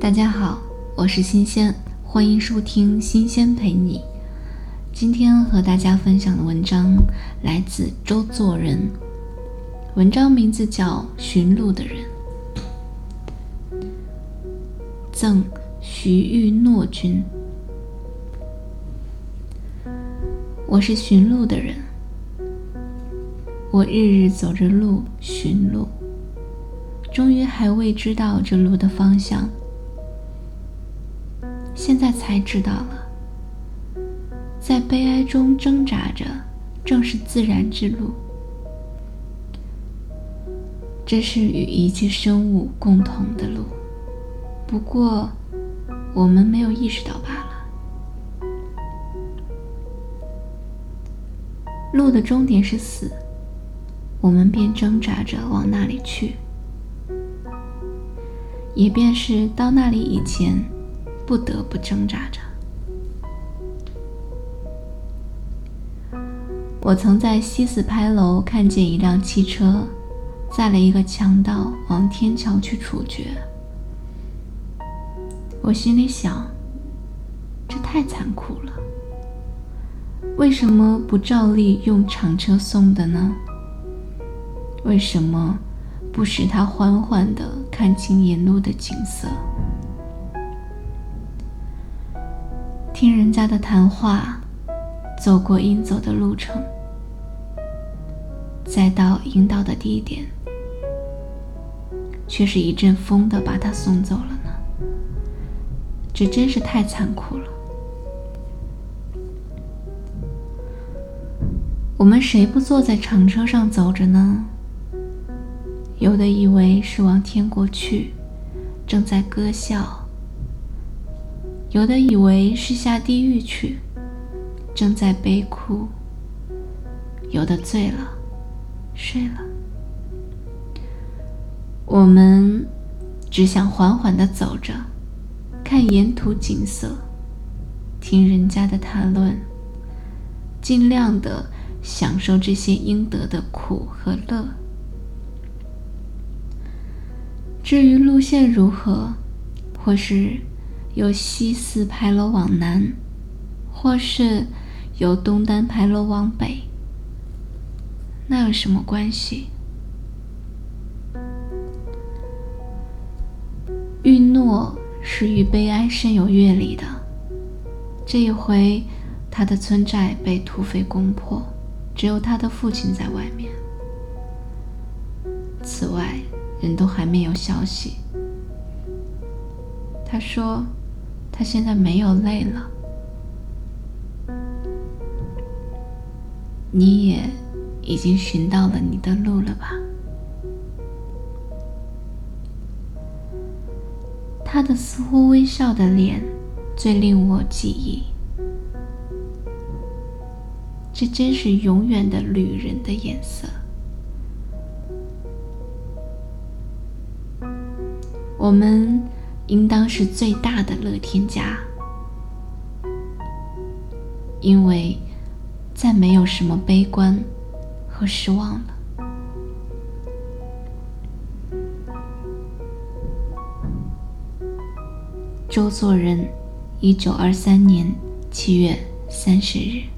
大家好，我是新鲜，欢迎收听新鲜陪你。今天和大家分享的文章来自周作人，文章名字叫《寻路的人》，赠徐玉诺君。我是寻路的人，我日日走着路寻路，终于还未知道这路的方向。现在才知道了，在悲哀中挣扎着，正是自然之路。这是与一切生物共同的路，不过我们没有意识到罢了。路的终点是死，我们便挣扎着往那里去，也便是到那里以前。不得不挣扎着。我曾在西四牌楼看见一辆汽车，载了一个强盗往天桥去处决。我心里想，这太残酷了。为什么不照例用长车送的呢？为什么不使他缓缓地看清沿路的景色？听人家的谈话，走过应走的路程，再到应到的地点，却是一阵风的把他送走了呢。这真是太残酷了。我们谁不坐在长车上走着呢？有的以为是往天国去，正在歌笑。有的以为是下地狱去，正在悲哭；有的醉了，睡了。我们只想缓缓地走着，看沿途景色，听人家的谈论，尽量地享受这些应得的苦和乐。至于路线如何，或是……由西四牌楼往南，或是由东单牌楼往北，那有什么关系？玉诺是与悲哀深有阅历的，这一回他的村寨被土匪攻破，只有他的父亲在外面。此外，人都还没有消息。他说。他现在没有泪了，你也已经寻到了你的路了吧？他的似乎微笑的脸最令我记忆，这真是永远的旅人的颜色。我们。应当是最大的乐天家，因为再没有什么悲观和失望了。周作人，一九二三年七月三十日。